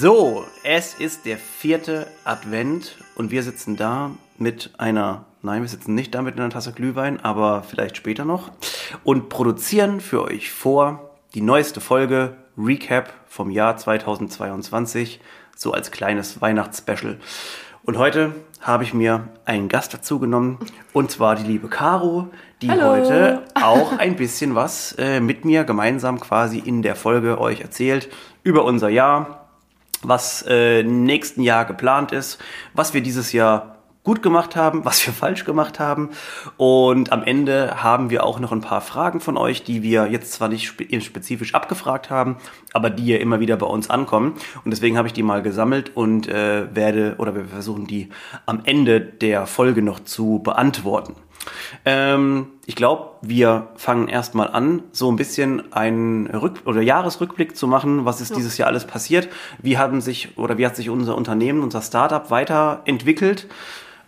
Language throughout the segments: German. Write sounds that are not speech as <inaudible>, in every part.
So, es ist der vierte Advent und wir sitzen da mit einer, nein, wir sitzen nicht da mit einer Tasse Glühwein, aber vielleicht später noch und produzieren für euch vor die neueste Folge Recap vom Jahr 2022, so als kleines Weihnachtsspecial. Und heute habe ich mir einen Gast dazu genommen und zwar die liebe Caro, die Hallo. heute auch ein bisschen was äh, mit mir gemeinsam quasi in der Folge euch erzählt über unser Jahr, was äh, nächsten Jahr geplant ist, was wir dieses Jahr gut gemacht haben, was wir <laughs> falsch gemacht haben. Und am Ende haben wir auch noch ein paar Fragen von euch, die wir jetzt zwar nicht spe spezifisch abgefragt haben, aber die ja immer wieder bei uns ankommen. Und deswegen habe ich die mal gesammelt und äh, werde oder wir versuchen die am Ende der Folge noch zu beantworten. Ähm, ich glaube, wir fangen erstmal an, so ein bisschen einen Rück oder Jahresrückblick zu machen, was ist dieses Jahr alles passiert, wie haben sich oder wie hat sich unser Unternehmen, unser Startup weiterentwickelt,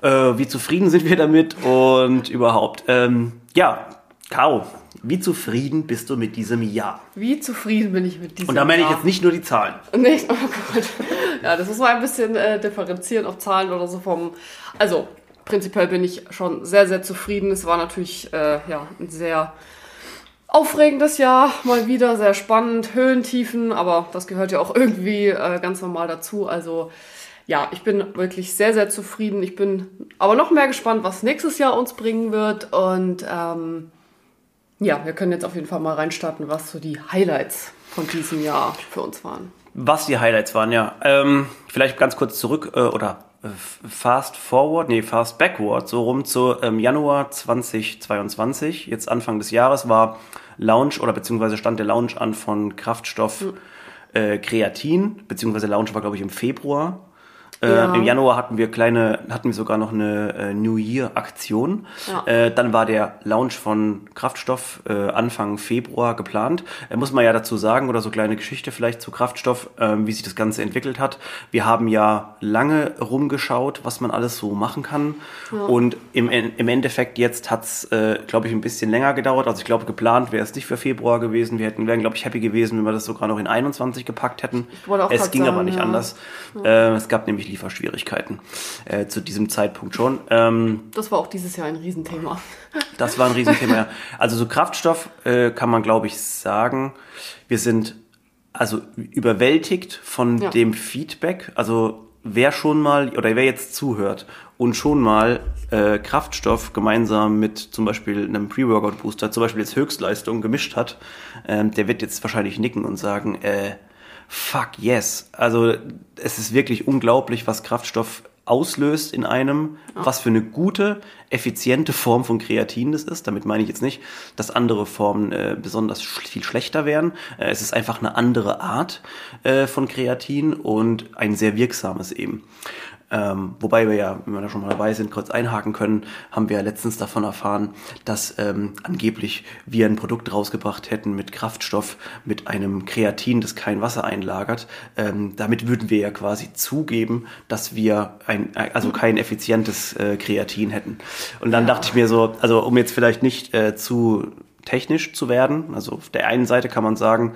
äh, wie zufrieden sind wir damit und überhaupt. Ähm, ja, Caro, wie zufrieden bist du mit diesem Jahr? Wie zufrieden bin ich mit diesem Und da meine ich Jahr? jetzt nicht nur die Zahlen. Nicht, oh Gott. Ja, das muss man ein bisschen äh, differenzieren auf Zahlen oder so vom. Also, prinzipiell bin ich schon sehr, sehr zufrieden. Es war natürlich äh, ja, ein sehr aufregendes Jahr, mal wieder sehr spannend, Höhen, Tiefen, aber das gehört ja auch irgendwie äh, ganz normal dazu. Also, ja, ich bin wirklich sehr, sehr zufrieden. Ich bin aber noch mehr gespannt, was nächstes Jahr uns bringen wird. Und ähm, ja, wir können jetzt auf jeden Fall mal reinstarten, was so die Highlights von diesem Jahr für uns waren. Was die Highlights waren, ja. Ähm, vielleicht ganz kurz zurück äh, oder fast forward, nee, fast backward, so rum zu ähm, Januar 2022. Jetzt Anfang des Jahres war Launch oder beziehungsweise stand der Launch an von Kraftstoff äh, Kreatin, beziehungsweise Launch war, glaube ich, im Februar. Äh, Ja. Im Januar hatten wir kleine, hatten wir sogar noch eine äh, New Year Aktion. Ja. Äh, dann war der Launch von Kraftstoff äh, Anfang Februar geplant. Äh, muss man ja dazu sagen, oder so kleine Geschichte vielleicht zu Kraftstoff, ähm, wie sich das Ganze entwickelt hat. Wir haben ja lange rumgeschaut, was man alles so machen kann. Und im, im Endeffekt jetzt hat's, glaube ich, ein bisschen länger gedauert. Also ich glaube, geplant wäre es nicht für Februar gewesen. Wir hätten, wären, glaube ich, happy gewesen, wenn wir das sogar noch in 21 gepackt hätten. Es ging aber sagen, nicht ja. anders. Es gab nämlich Lieferschwierigkeiten äh, zu diesem Zeitpunkt schon. Ähm, Das war auch dieses Jahr ein Riesenthema. <laughs> das war ein Riesenthema. ja. Also so Kraftstoff äh, kann man, glaube ich, sagen. Wir sind also überwältigt von Ja. dem Feedback. Also wer schon mal oder wer jetzt zuhört und schon mal äh, Kraftstoff gemeinsam mit zum Beispiel einem Pre-Workout-Booster, zum Beispiel jetzt Höchstleistung gemischt hat, ähm, der wird jetzt wahrscheinlich nicken und sagen, äh, fuck yes. Also es ist wirklich unglaublich, was Kraftstoff auslöst in einem, was für eine gute, effiziente Form von Kreatin das ist. Damit meine ich jetzt nicht, dass andere Formen äh, besonders sch viel schlechter wären. Äh, es ist einfach eine andere Art äh, von Kreatin und ein sehr wirksames eben. Ähm, wobei wir ja, wenn wir da schon mal dabei sind, kurz einhaken können, haben wir ja letztens davon erfahren, dass ähm, angeblich wir ein Produkt rausgebracht hätten mit Kraftstoff, mit einem Kreatin, das kein Wasser einlagert. Ähm, damit würden wir ja quasi zugeben, dass wir ein, äh, also kein effizientes äh, Kreatin hätten. Und dann dachte ich mir so, also um jetzt vielleicht nicht äh, zu technisch zu werden, also auf der einen Seite kann man sagen,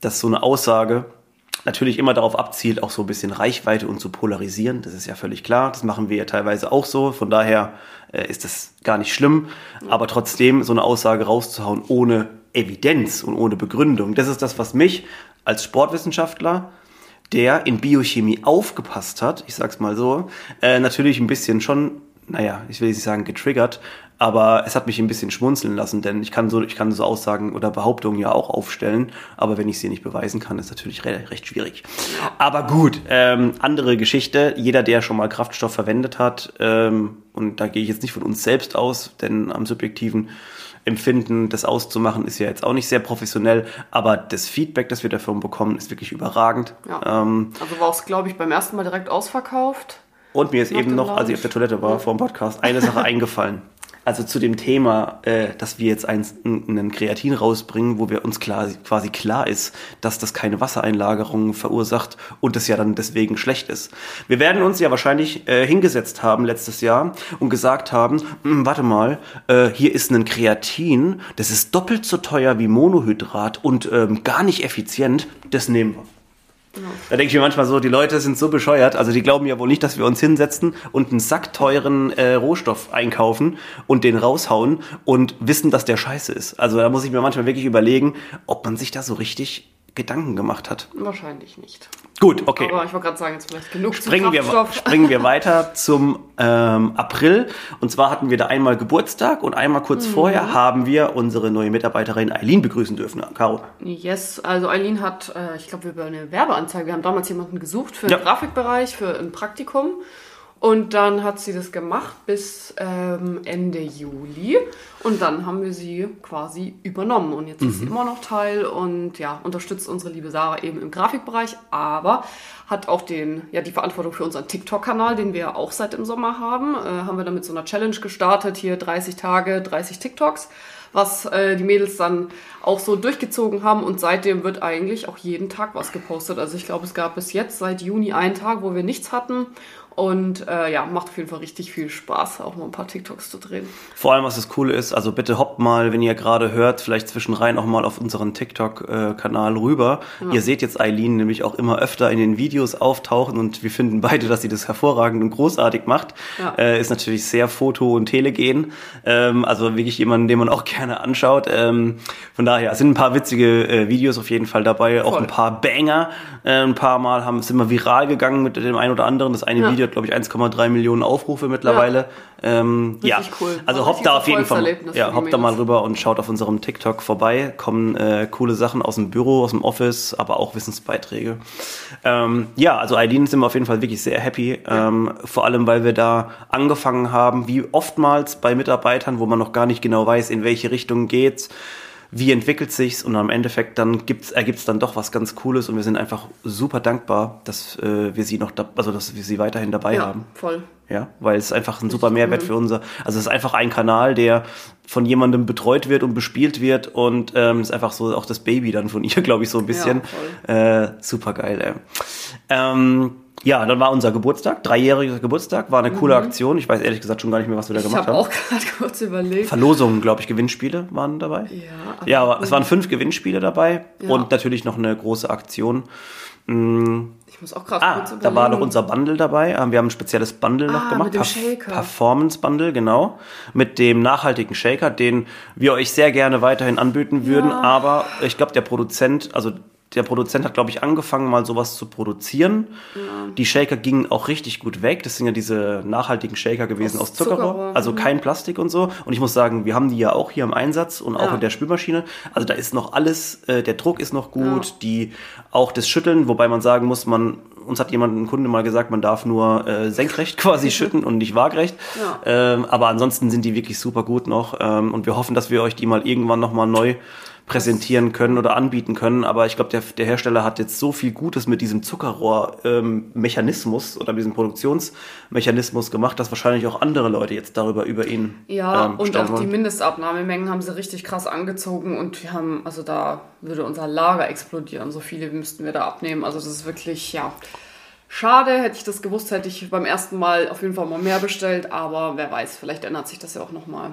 dass so eine Aussage natürlich immer darauf abzielt, auch so ein bisschen Reichweite und zu polarisieren. Das ist ja völlig klar. Das machen wir ja teilweise auch so. Von daher äh, ist das gar nicht schlimm. Aber trotzdem so eine Aussage rauszuhauen ohne Evidenz und ohne Begründung, das ist das, was mich als Sportwissenschaftler der in Biochemie aufgepasst hat, ich sag's mal so, äh, natürlich ein bisschen schon, naja, ich will nicht sagen getriggert, aber es hat mich ein bisschen schmunzeln lassen, denn ich kann so, ich kann so Aussagen oder Behauptungen ja auch aufstellen, aber wenn ich sie nicht beweisen kann, ist natürlich re recht schwierig. Aber gut, ähm, andere Geschichte. Jeder, der schon mal Kraftstoff verwendet hat, ähm, und da gehe ich jetzt nicht von uns selbst aus, denn am subjektiven Empfinden, das auszumachen, ist ja jetzt auch nicht sehr professionell, aber das Feedback, das wir davon bekommen, ist wirklich überragend. Ja. Ähm, Also war es, glaube ich, beim ersten Mal direkt ausverkauft. Und mir ist Nach eben noch, als ich auf der Toilette war vor dem Podcast, eine Sache <laughs> eingefallen. Also zu dem Thema, äh, dass wir jetzt ein, einen Kreatin rausbringen, wo wir uns klar, quasi klar ist, dass das keine Wassereinlagerung verursacht und es ja dann deswegen schlecht ist. Wir werden uns ja wahrscheinlich äh, hingesetzt haben letztes Jahr und gesagt haben, "Hm, warte mal, äh, hier ist ein Kreatin, das ist doppelt so teuer wie Monohydrat und ähm, gar nicht effizient, das nehmen wir. Da denke ich mir manchmal so, die Leute sind so bescheuert, also die glauben ja wohl nicht, dass wir uns hinsetzen und einen sackteuren äh, Rohstoff einkaufen und den raushauen und wissen, dass der scheiße ist. Also da muss ich mir manchmal wirklich überlegen, ob man sich da so richtig Gedanken gemacht hat. Wahrscheinlich nicht. Gut, okay. Aber ich wollte gerade sagen, jetzt vielleicht genug Springen wir, Kraftstoff. springen wir <laughs> weiter zum ähm, April. Und zwar hatten wir da einmal Geburtstag und einmal kurz Mhm. vorher haben wir unsere neue Mitarbeiterin Eileen begrüßen dürfen. Caro. Yes, also Eileen hat, äh, ich glaube, über eine Werbeanzeige, wir haben damals jemanden gesucht für Ja. den Grafikbereich, für ein Praktikum. Und dann hat sie das gemacht bis ähm, Ende Juli. Und dann haben wir sie quasi übernommen. Und jetzt ist sie immer noch Teil und ja, unterstützt unsere liebe Sarah eben im Grafikbereich, aber hat auch den, ja, die Verantwortung für unseren TikTok-Kanal, den wir auch seit dem Sommer haben. Äh, haben wir dann mit so einer Challenge gestartet, hier 30 Tage, 30 TikToks was äh, die Mädels dann auch so durchgezogen haben und seitdem wird eigentlich auch jeden Tag was gepostet. Also ich glaube, es gab bis jetzt seit Juni einen Tag, wo wir nichts hatten und äh, ja, macht auf jeden Fall richtig viel Spaß, auch mal ein paar TikToks zu drehen. Vor allem, was das Coole ist, also bitte hoppt mal, wenn ihr gerade hört, vielleicht zwischenrein auch mal auf unseren TikTok-Kanal rüber. Ihr seht jetzt Eileen nämlich auch immer öfter in den Videos auftauchen und wir finden beide, dass sie das hervorragend und großartig macht. Ja. Äh, ist natürlich sehr Foto- und Telegen. Ähm, also wirklich jemanden, den man auch <laughs> gerne anschaut. Ähm, von daher sind ein paar witzige äh, Videos auf jeden Fall dabei, auch Voll. ein paar Banger. Äh, ein paar Mal haben sind wir viral gegangen mit dem einen oder anderen. Das eine Ja. Video hat, glaube ich, 1,3 Millionen Aufrufe mittlerweile. Ähm, ja, cool. also hoppt da auf jeden Fall, Erfolgserlebnis ja, hoppt da mal rüber und schaut auf unserem TikTok vorbei. Kommen äh, coole Sachen aus dem Büro, aus dem Office, aber auch Wissensbeiträge. Ähm, ja, also Eileen sind wir auf jeden Fall wirklich sehr happy. Ähm, vor allem, weil wir da angefangen haben, wie oftmals bei Mitarbeitern, wo man noch gar nicht genau weiß, in welche Richtung geht's. Wie entwickelt sich's und am Endeffekt dann gibt's ergibt's dann doch was ganz Cooles und wir sind einfach super dankbar, dass äh, wir sie noch, da, also dass wir sie weiterhin dabei Ja, haben. voll. Ja, weil es einfach ein super Mehrwert für unser, also es ist einfach ein Kanal, der von jemandem betreut wird und bespielt wird und ähm, ist einfach so auch das Baby dann von ihr, <laughs> glaube ich, so ein bisschen. äh, super geil, ey. Ähm, ja, dann war unser Geburtstag, dreijähriger Geburtstag, war eine coole Aktion. Ich weiß ehrlich gesagt schon gar nicht mehr, was wir da Mhm. Ich gemacht habe haben. auch <laughs> gerade kurz überlegt. Verlosungen, glaube ich, Gewinnspiele waren dabei. Ja, Ja, aber es waren fünf Gewinnspiele dabei Ja. und natürlich noch eine große Aktion. Ich muss auch gerade Ah, kurz überlegen. da war noch unser Bundle dabei. Ähm, Wir haben ein spezielles Bundle noch Ah, gemacht. mit dem Shaker. Performance Bundle, genau. Mit dem nachhaltigen Shaker, den wir euch sehr gerne weiterhin anbieten würden. Ja. Aber ich glaube, der Produzent, also der Produzent hat, glaube ich, angefangen, mal sowas zu produzieren. Die Shaker gingen auch richtig gut weg. Das sind ja diese nachhaltigen Shaker gewesen aus, Aus Zuckerrohr. Zuckerrohr, Also mhm. kein Plastik und so. Und ich muss sagen, wir haben die ja auch hier im Einsatz und auch Ja. in der Spülmaschine. Also da ist noch alles, äh, der Druck ist noch gut, Ja. die auch das Schütteln, wobei man sagen muss, man uns hat jemand, ein Kunde mal gesagt, man darf nur äh, senkrecht <laughs> quasi schütten und nicht waagrecht. Ja. Ähm, aber ansonsten sind die wirklich super gut noch ähm, und wir hoffen, dass wir euch die mal irgendwann noch mal neu präsentieren können oder anbieten können. Aber ich glaube, der, der Hersteller hat jetzt so viel Gutes mit diesem Zuckerrohr-Mechanismus oder diesem Produktionsmechanismus gemacht, dass wahrscheinlich auch andere Leute jetzt darüber über ihn Ja, ähm, und auch die wollen. Mindestabnahmemengen haben sie richtig krass angezogen und wir haben, also da würde unser Lager explodieren. So viele müssten wir da abnehmen. Also das ist wirklich, ja. Schade, hätte ich das gewusst, hätte ich beim ersten Mal auf jeden Fall mal mehr bestellt, aber wer weiß, vielleicht ändert sich das ja auch nochmal.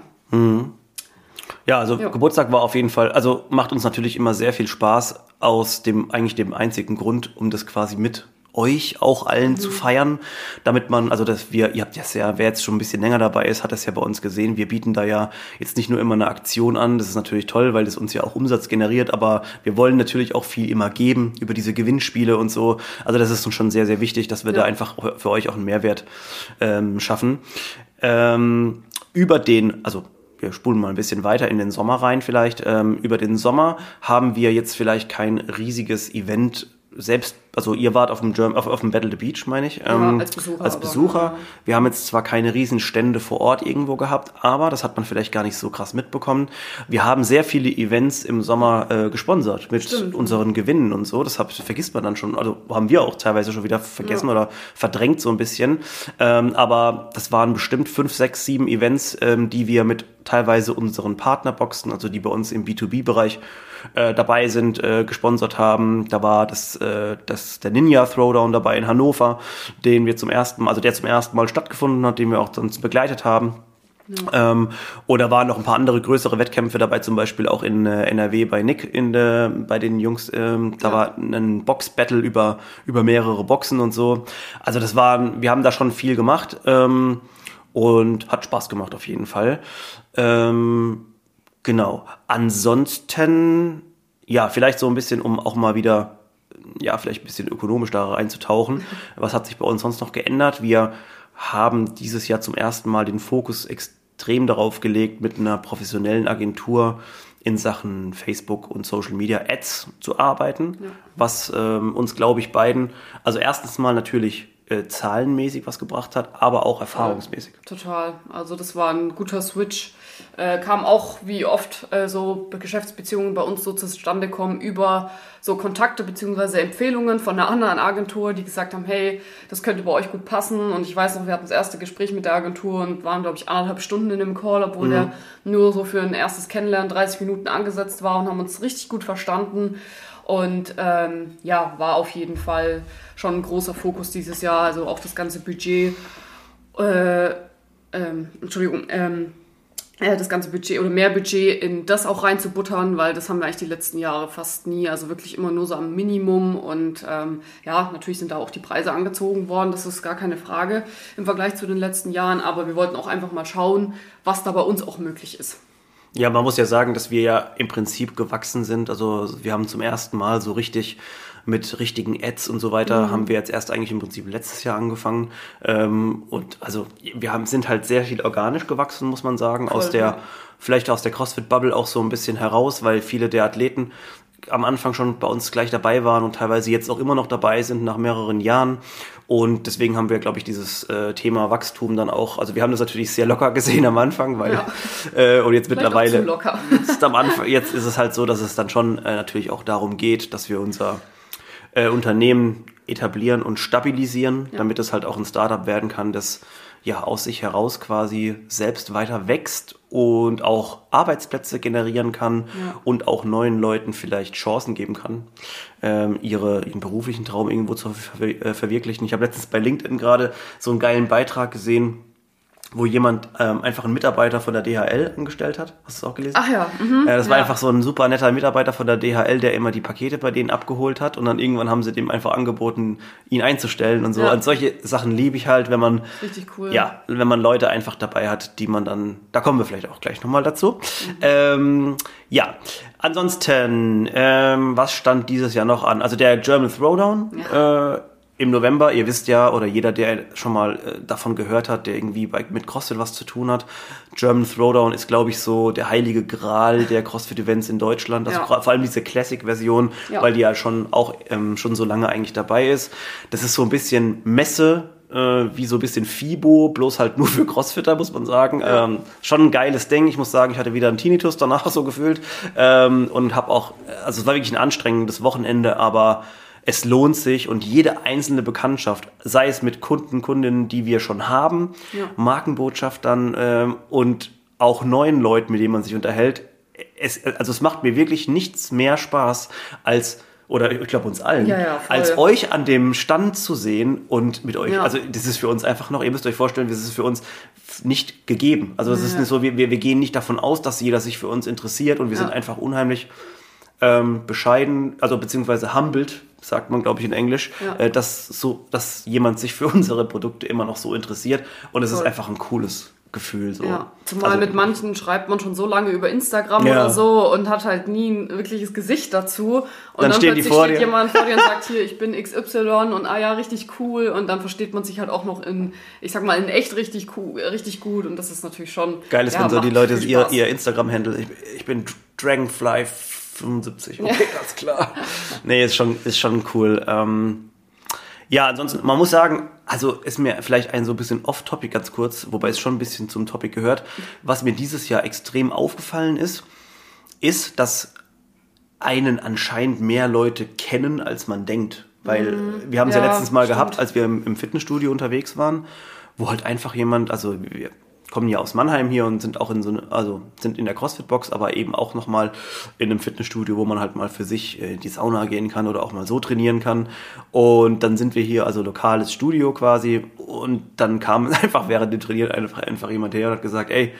Ja, also Ja. Geburtstag war auf jeden Fall, also macht uns natürlich immer sehr viel Spaß aus dem, eigentlich dem einzigen Grund, um das quasi mit euch auch allen Mhm. zu feiern, damit man, also dass wir, ihr habt das ja, wer jetzt schon ein bisschen länger dabei ist, hat das ja bei uns gesehen, wir bieten da ja jetzt nicht nur immer eine Aktion an, das ist natürlich toll, weil das uns ja auch Umsatz generiert, aber wir wollen natürlich auch viel immer geben über diese Gewinnspiele und so, also das ist uns schon sehr, sehr wichtig, dass wir Ja. da einfach für euch auch einen Mehrwert ähm, schaffen. Ähm, über den, also wir spulen mal ein bisschen weiter in den Sommer rein vielleicht. Ähm, über den Sommer haben wir jetzt vielleicht kein riesiges Event selbst, also ihr wart auf dem, Germ auf, auf dem Battle the Beach, meine ich. ähm, als Besucher Als aber, Besucher. ja. Wir haben jetzt zwar keine riesen Stände vor Ort irgendwo gehabt, aber das hat man vielleicht gar nicht so krass mitbekommen. Wir haben sehr viele Events im Sommer äh, gesponsert mit Stimmt. unseren Gewinnen und so. Das hab, vergisst man dann schon, also haben wir auch teilweise schon wieder vergessen oder verdrängt so ein bisschen. Ähm, aber das waren bestimmt fünf, sechs, sieben Events, ähm, die wir mit teilweise unseren Partnerboxen, also die bei uns im B2B-Bereich äh, dabei sind, äh, gesponsert haben. Da war das, äh, das der Ninja Throwdown dabei in Hannover, den wir zum ersten Mal, also der zum ersten Mal stattgefunden hat, den wir auch sonst begleitet haben. Ja. Ähm, oder waren noch ein paar andere größere Wettkämpfe dabei, zum Beispiel auch in äh, NRW bei Nick in der, bei den Jungs. Ähm, da ja. war ein Box-Battle über, über mehrere Boxen und so. Also das war, wir haben da schon viel gemacht ähm, und hat Spaß gemacht auf jeden Fall. Ähm, genau. Ansonsten, ja, vielleicht so ein bisschen, um auch mal wieder, ja, vielleicht ein bisschen ökonomisch da reinzutauchen. <laughs> Was hat sich bei uns sonst noch geändert? Wir haben dieses Jahr zum ersten Mal den Fokus extrem darauf gelegt, mit einer professionellen Agentur in Sachen Facebook und Social Media Ads zu arbeiten, ja. was ähm, uns, glaube ich, beiden, also erstens mal natürlich äh, zahlenmäßig was gebracht hat, aber auch erfahrungsmäßig. Total. Also das war ein guter Switch. Äh, kam auch, wie oft äh, so Geschäftsbeziehungen bei uns so zustande kommen, über so Kontakte bzw. Empfehlungen von einer anderen Agentur, die gesagt haben, hey, das könnte bei euch gut passen. Und ich weiß noch, wir hatten das erste Gespräch mit der Agentur und waren, glaube ich, anderthalb Stunden in dem Call, obwohl mhm. der nur so für ein erstes Kennenlernen 30 Minuten angesetzt war und haben uns richtig gut verstanden. Und ähm, ja, war auf jeden Fall schon ein großer Fokus dieses Jahr. Also auch das ganze Budget, äh, ähm, Entschuldigung, ähm, äh, das ganze Budget oder mehr Budget in das auch reinzubuttern, weil das haben wir eigentlich die letzten Jahre fast nie, also wirklich immer nur so am Minimum und ähm, ja, natürlich sind da auch die Preise angezogen worden, das ist gar keine Frage im Vergleich zu den letzten Jahren, aber wir wollten auch einfach mal schauen, was da bei uns auch möglich ist. Ja, man muss ja sagen, dass wir ja im Prinzip gewachsen sind. Also wir haben zum ersten Mal so richtig mit richtigen Ads und so weiter, mhm. haben wir jetzt erst eigentlich im Prinzip letztes Jahr angefangen. Ähm, und also wir haben, sind halt sehr viel organisch gewachsen, muss man sagen, Voll, aus der, vielleicht aus der CrossFit-Bubble auch so ein bisschen heraus, weil viele der Athleten am Anfang schon bei uns gleich dabei waren und teilweise jetzt auch immer noch dabei sind nach mehreren Jahren. Und deswegen haben wir, glaube ich, dieses äh, Thema Wachstum dann auch, also wir haben das natürlich sehr locker gesehen am Anfang, weil ja. äh, und jetzt Vielleicht mittlerweile. Ist am Anfang, jetzt ist es halt so, dass es dann schon äh, natürlich auch darum geht, dass wir unser äh, Unternehmen etablieren und stabilisieren, ja. damit es halt auch ein Startup werden kann, das ja aus sich heraus quasi selbst weiter wächst und auch Arbeitsplätze generieren kann ja. und auch neuen Leuten vielleicht Chancen geben kann, ähm, ihre, ihren beruflichen Traum irgendwo zu äh, verwirklichen. Ich habe letztens bei LinkedIn gerade so einen geilen Beitrag gesehen, wo jemand ähm, einfach einen Mitarbeiter von der DHL angestellt hat. Hast du es auch gelesen? Ach ja. Mhm, äh, das war einfach so ein super netter Mitarbeiter von der DHL, der immer die Pakete bei denen abgeholt hat und dann irgendwann haben sie dem einfach angeboten, ihn einzustellen und so. Ja. Und solche Sachen liebe ich halt, wenn man richtig cool. Ja, wenn man Leute einfach dabei hat, die man dann, da kommen wir vielleicht auch gleich nochmal dazu. Mhm. Ähm, ja, ansonsten, ähm, was stand dieses Jahr noch an? Also der German Throwdown. Ja. Äh, im November, ihr wisst ja, oder jeder, der schon mal äh, davon gehört hat, der irgendwie bei, mit CrossFit was zu tun hat, German Throwdown ist, glaube ich, so der heilige Gral der CrossFit-Events in Deutschland. Also ja. vor allem diese Classic-Version, ja. weil die ja schon auch ähm, schon so lange eigentlich dabei ist. Das ist so ein bisschen Messe, äh, wie so ein bisschen FIBO, bloß halt nur für Crossfitter, muss man sagen. Ja. Ähm, schon ein geiles Ding. Ich muss sagen, ich hatte wieder einen Tinnitus danach <laughs> so gefühlt ähm, und habe auch, also es war wirklich ein anstrengendes Wochenende, aber es lohnt sich und jede einzelne Bekanntschaft, sei es mit Kunden, Kundinnen, die wir schon haben, ja. Markenbotschaftern ähm, und auch neuen Leuten, mit denen man sich unterhält. Es, also es macht mir wirklich nichts mehr Spaß als oder ich glaube uns allen, ja, ja, als euch an dem Stand zu sehen und mit euch, ja. also das ist für uns einfach noch, ihr müsst euch vorstellen, das ist für uns nicht gegeben. Also es ist nicht so, wir, wir, wir gehen nicht davon aus, dass jeder sich für uns interessiert und wir sind einfach unheimlich ähm, bescheiden, also beziehungsweise humbled, sagt man, glaube ich, in Englisch, ja. äh, dass so, dass jemand sich für <laughs> unsere Produkte immer noch so interessiert. Und es Voll. ist einfach ein cooles Gefühl. So. Ja, zumal also, mit manchen schreibt man schon so lange über Instagram ja. oder so und hat halt nie ein wirkliches Gesicht dazu. Und dann, dann plötzlich steht jemand vor dir und sagt, <laughs> hier, ich bin XY und ah ja, richtig cool. Und dann versteht man sich halt auch noch in, ich sag mal, in echt richtig cool, richtig gut. Und das ist natürlich schon. Geil ist, ja, wenn so die Leute ihr, ihr Instagram-Handle, ich, ich bin Dragonfly 75, okay, ja. alles klar. Nee, ist schon, ist schon cool. Ähm, ja, ansonsten, man muss sagen, also ist mir vielleicht ein so ein bisschen off-topic ganz kurz, wobei es schon ein bisschen zum Topic gehört. Was mir dieses Jahr extrem aufgefallen ist, ist, dass einen anscheinend mehr Leute kennen, als man denkt. Weil mhm. wir haben es ja, ja, letztens mal stimmt. gehabt, als wir im, im, Fitnessstudio unterwegs waren, wo halt einfach jemand, also wir kommen ja aus Mannheim hier und sind auch in so eine, also sind in der CrossFit-Box, aber eben auch nochmal in einem Fitnessstudio, wo man halt mal für sich in die Sauna gehen kann oder auch mal so trainieren kann. Und dann sind wir hier, also lokales Studio quasi. Und dann kam <laughs> einfach während dem Trainieren einfach, einfach jemand her und hat gesagt, ey,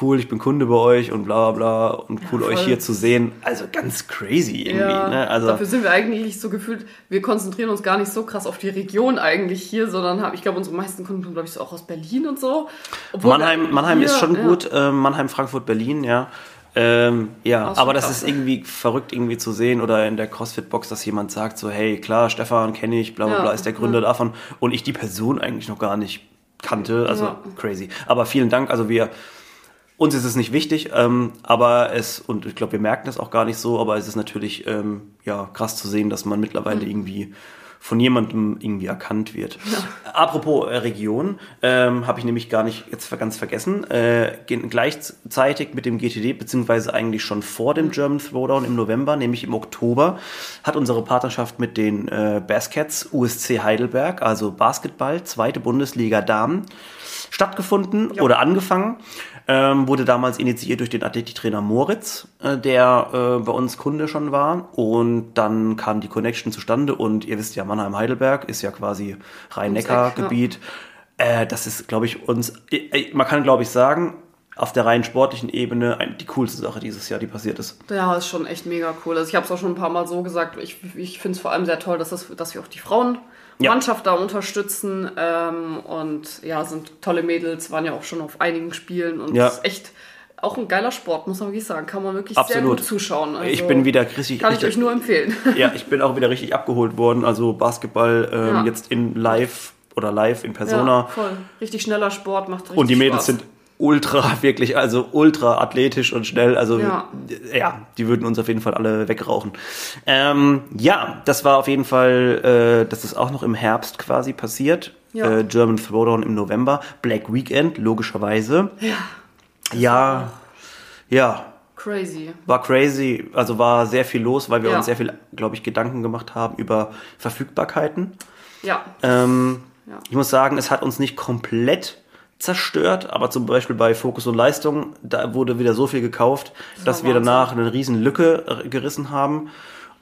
cool, ich bin Kunde bei euch und bla bla und cool ja, euch hier zu sehen. Also ganz crazy irgendwie. Ja, ne? also, dafür sind wir eigentlich so gefühlt, wir konzentrieren uns gar nicht so krass auf die Region eigentlich hier, sondern haben, ich glaube, unsere meisten Kunden kommen, glaube ich, so auch aus Berlin und so. Obwohl Mannheim, Mannheim hier, ist schon ja. gut, äh, Mannheim, Frankfurt, Berlin, ja. Ähm, ja, das aber das krass, ist irgendwie verrückt irgendwie zu sehen oder in der CrossFit-Box, dass jemand sagt so, hey, klar, Stefan kenne ich, bla bla bla, ist der Gründer davon und ich die Person eigentlich noch gar nicht kannte, also crazy. Aber vielen Dank, also wir uns ist es nicht wichtig, ähm, aber es, und ich glaube, wir merken das auch gar nicht so, aber es ist natürlich ähm, ja, krass zu sehen, dass man mittlerweile mhm. irgendwie von jemandem irgendwie erkannt wird. Ja. Apropos äh, Region, ähm, habe ich nämlich gar nicht jetzt ganz vergessen. Äh, gleichzeitig mit dem GTD, beziehungsweise eigentlich schon vor dem mhm. German Throwdown im November, nämlich im Oktober, hat unsere Partnerschaft mit den äh, Baskets USC Heidelberg, also Basketball, zweite Bundesliga Damen, stattgefunden ja. oder angefangen. Ähm, wurde damals initiiert durch den Athletiktrainer Moritz, äh, der äh, bei uns Kunde schon war. Und dann kam die Connection zustande. Und ihr wisst ja, Mannheim-Heidelberg ist ja quasi Rhein-Neckar-Gebiet. Äh, das ist, glaube ich, uns, äh, man kann, glaube ich, sagen, auf der rein sportlichen Ebene die coolste Sache dieses Jahr, die passiert ist. Ja, ist schon echt mega cool. Also ich habe es auch schon ein paar Mal so gesagt. Ich, ich finde es vor allem sehr toll, dass, das, dass wir auch die Frauen ja. Mannschaft da unterstützen. Ähm, und ja, sind tolle Mädels, waren ja auch schon auf einigen Spielen und ja. ist echt auch ein geiler Sport, muss man wirklich sagen. Kann man wirklich Absolut. sehr gut zuschauen. Also ich bin wieder richtig. Kann ich euch nur empfehlen. <laughs> Ja, ich bin auch wieder richtig abgeholt worden. Also Basketball ähm, ja. jetzt in live oder live in Persona. Ja, voll. Richtig schneller Sport, macht richtig Und die Mädels Spaß. sind ultra, <laughs> wirklich, also ultra athletisch und schnell. Also ja. ja, die würden uns auf jeden Fall alle wegrauchen. Ähm, ja, das war auf jeden Fall, äh, das ist auch noch im Herbst quasi passiert. Ja. Äh, German Throwdown im November. Black Weekend, logischerweise. Ja. Ja. Ja. Crazy. War crazy, also war sehr viel los, weil wir ja. uns sehr viel, glaube ich, Gedanken gemacht haben über Verfügbarkeiten. Ja. Ähm, ja. Ich muss sagen, es hat uns nicht komplett zerstört, aber zum Beispiel bei Fokus und Leistung, da wurde wieder so viel gekauft, das dass wir danach eine riesen Lücke äh, gerissen haben.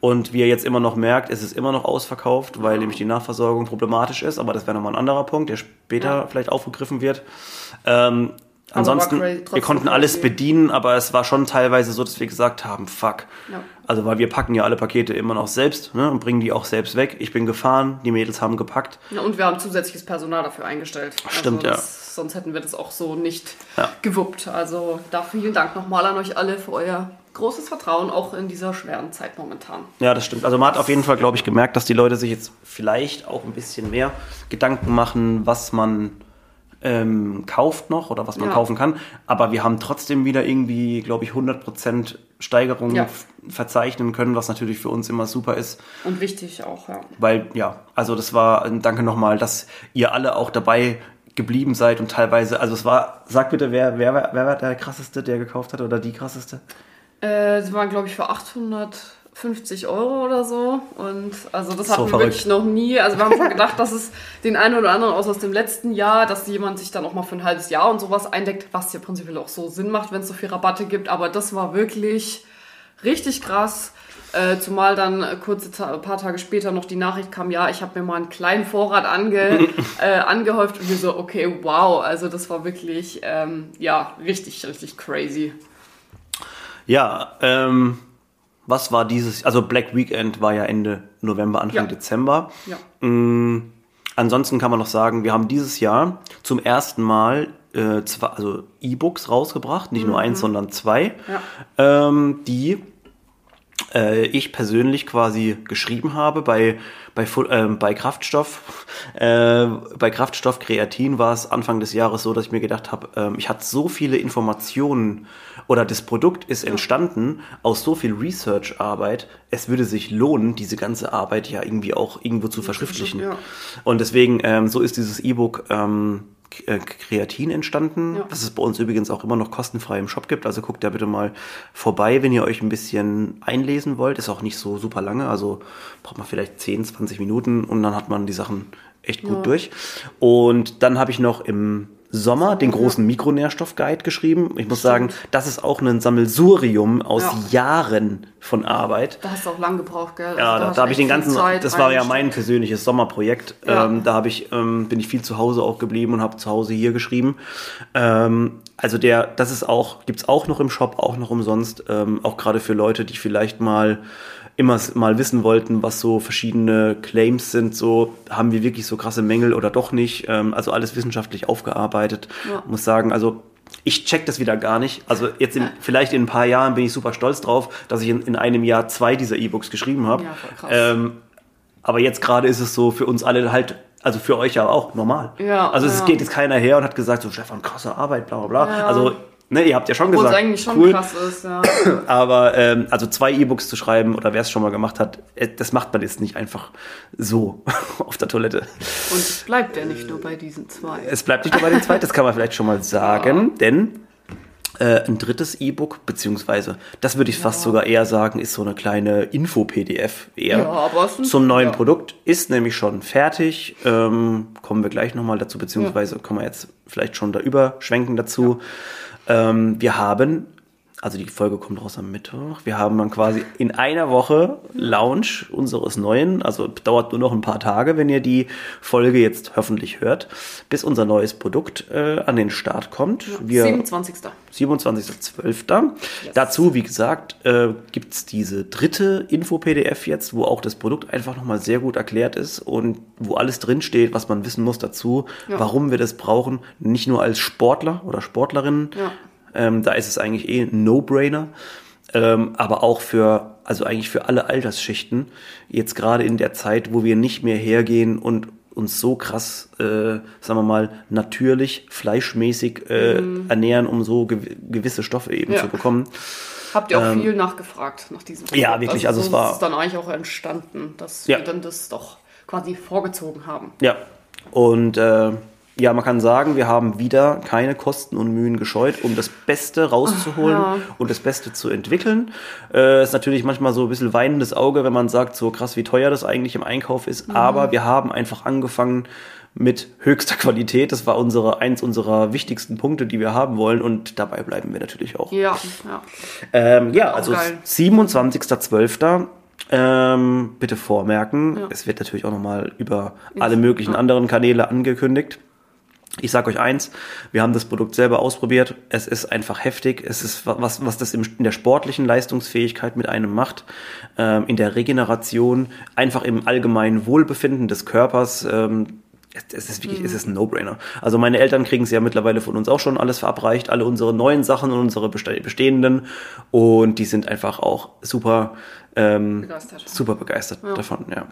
Und wie ihr jetzt immer noch merkt, ist es immer noch ausverkauft, weil nämlich die Nachversorgung problematisch ist. Aber das wäre nochmal ein anderer Punkt, der später ja. vielleicht aufgegriffen wird. Ähm, ansonsten, wir konnten alles bedienen, aber es war schon teilweise so, dass wir gesagt haben, fuck. Ja. Also, weil wir packen ja alle Pakete immer noch selbst ne, und bringen die auch selbst weg. Ich bin gefahren, die Mädels haben gepackt. Ja, und wir haben zusätzliches Personal dafür eingestellt. Stimmt, also ja. Sonst hätten wir das auch so nicht ja. gewuppt. Also, da vielen Dank nochmal an euch alle für euer großes Vertrauen, auch in dieser schweren Zeit momentan. Ja, das stimmt. Also man hat auf jeden Fall, glaube ich, gemerkt, dass die Leute sich jetzt vielleicht auch ein bisschen mehr Gedanken machen, was man ähm, kauft noch oder was man ja. kaufen kann. Aber wir haben trotzdem wieder irgendwie, glaube ich, 100% Steigerung ja. verzeichnen können, was natürlich für uns immer super ist. Und wichtig auch, ja. Weil, ja, also das war, danke nochmal, dass ihr alle auch dabei geblieben seid und teilweise, also es war, sag bitte, wer, wer, wer war der krasseste, der gekauft hat oder die krasseste? Äh, es waren, glaube ich, für 800 50 Euro oder so. Und also das hatten so wir wirklich noch nie. Also wir haben schon gedacht, dass es den einen oder anderen aus, aus dem letzten Jahr, dass jemand sich dann auch mal für ein halbes Jahr und sowas eindeckt, was ja prinzipiell auch so Sinn macht, wenn es so viel Rabatte gibt. Aber das war wirklich richtig krass. Äh, zumal dann kurze ein paar Tage später noch die Nachricht kam, ja, ich habe mir mal einen kleinen Vorrat ange, <laughs> äh, angehäuft und wir so, okay, wow, also das war wirklich, ähm, ja, richtig, richtig crazy. Ja, ähm, was war dieses, also Black Weekend war ja Ende November, Anfang ja. Dezember. Ja. Mhm. Ansonsten kann man noch sagen, wir haben dieses Jahr zum ersten Mal äh, zwei, also E-Books rausgebracht, nicht mhm. nur eins, sondern zwei, ja. ähm, die äh, ich persönlich quasi geschrieben habe bei bei, äh, bei Kraftstoff äh, bei Kraftstoff Kreatin war es Anfang des Jahres so, dass ich mir gedacht habe, äh, ich hatte so viele Informationen oder das Produkt ist entstanden aus so viel Research-Arbeit, es würde sich lohnen, diese ganze Arbeit ja irgendwie auch irgendwo zu verschriftlichen. Und deswegen, ähm, so ist dieses E-Book ähm, äh, Kreatin entstanden, ja. was es bei uns übrigens auch immer noch kostenfrei im Shop gibt. Also guckt da bitte mal vorbei, wenn ihr euch ein bisschen einlesen wollt. Ist auch nicht so super lange, also braucht man vielleicht 10, 20 Minuten und dann hat man die Sachen echt gut ja. durch. Und dann habe ich noch im Sommer den großen Mikronährstoffguide geschrieben. Ich muss sagen, das ist auch ein Sammelsurium aus Ja. Jahren von Arbeit. Da hast du auch lang gebraucht, gell? Also Ja, da, hast da habe ich den ganzen, Zeit das war ja mein persönliches Sommerprojekt. Ja. Ähm, da habe ich, ähm, bin ich viel zu Hause auch geblieben und habe zu Hause hier geschrieben. Ähm, also der, das ist auch, gibt's auch noch im Shop, auch noch umsonst, ähm, auch gerade für Leute, die vielleicht mal immer mal wissen wollten, was so verschiedene Claims sind, so haben wir wirklich so krasse Mängel oder doch nicht. Ähm, also alles wissenschaftlich aufgearbeitet. Ja. Muss sagen, also ich check das wieder gar nicht. Also jetzt in, vielleicht in ein paar Jahren bin ich super stolz drauf, dass ich in, in einem Jahr zwei dieser E-Books geschrieben habe. Ja. Ähm, aber jetzt gerade ist es so für uns alle halt, also für euch ja auch normal. Ja, also es ja. geht jetzt keiner her und hat gesagt, so Stefan, krasse Arbeit, bla bla bla. Also, ne, ihr habt ja schon Obwohl es gesagt, eigentlich schon cool, krass ist, ja. <clears throat> aber ähm, also zwei E-Books zu schreiben oder wer es schon mal gemacht hat, äh, das macht man jetzt nicht einfach so <laughs> auf der Toilette. Und es bleibt ja nicht nur bei diesen zwei. Es bleibt nicht nur bei den zwei, das kann man vielleicht schon mal sagen, denn äh, ein drittes E-Book, beziehungsweise, das würde ich fast sogar eher sagen, ist so eine kleine Info-PDF eher Ja, zum neuen ja. Produkt, ist nämlich schon fertig, ähm, kommen wir gleich nochmal dazu, beziehungsweise können wir jetzt vielleicht schon da überschwenken dazu. Ähm, wir haben, also die Folge kommt raus am Mittwoch, wir haben dann quasi in einer Woche Launch unseres neuen, also dauert nur noch ein paar Tage, wenn ihr die Folge jetzt hoffentlich hört, bis unser neues Produkt äh, an den Start kommt. Wir, 27. 27.12. Dazu, wie gesagt, äh, gibt's diese dritte Info-PDF jetzt, wo auch das Produkt einfach nochmal sehr gut erklärt ist und wo alles drinsteht, was man wissen muss dazu, Ja. warum wir das brauchen. Nicht nur als Sportler oder Sportlerinnen, Ja. Ähm, da ist es eigentlich eh ein No-Brainer, ähm, aber auch für, also eigentlich für alle Altersschichten, jetzt gerade in der Zeit, wo wir nicht mehr hergehen und uns so krass, äh, sagen wir mal, natürlich, fleischmäßig äh, ernähren, um so gew gewisse Stoffe eben Mhm. Ja. zu bekommen. Habt ihr auch viel nachgefragt nach diesem Ähm, ja, wirklich, also so es war- ist es dann eigentlich auch entstanden, dass Ja. wir dann das doch quasi vorgezogen haben. Ja, und äh, ja, man kann sagen, wir haben wieder keine Kosten und Mühen gescheut, um das Beste rauszuholen Ja. und das Beste zu entwickeln. Äh, ist natürlich manchmal so ein bisschen weinendes Auge, wenn man sagt, so krass, wie teuer das eigentlich im Einkauf ist. Aber wir haben einfach angefangen mit höchster Qualität. Das war unsere, eins unserer wichtigsten Punkte, die wir haben wollen. Und dabei bleiben wir natürlich auch. Ja, ja. Ähm, ja, also geil. 27.12. Ähm, bitte vormerken. Ja. Es wird natürlich auch nochmal über alle möglichen anderen Kanäle angekündigt. Ich sage euch eins, wir haben das Produkt selber ausprobiert. Es ist einfach heftig. Es ist wa- was, was das im, in der sportlichen Leistungsfähigkeit mit einem macht, ähm, in der Regeneration, einfach im allgemeinen Wohlbefinden des Körpers. Ähm, es- ist wirklich, es ist ein No-Brainer. Also meine Eltern kriegen es ja mittlerweile von uns auch schon alles verabreicht, alle unsere neuen Sachen und unsere beste- bestehenden. Und die sind einfach auch super, ähm, Begeistert. super begeistert davon, ja.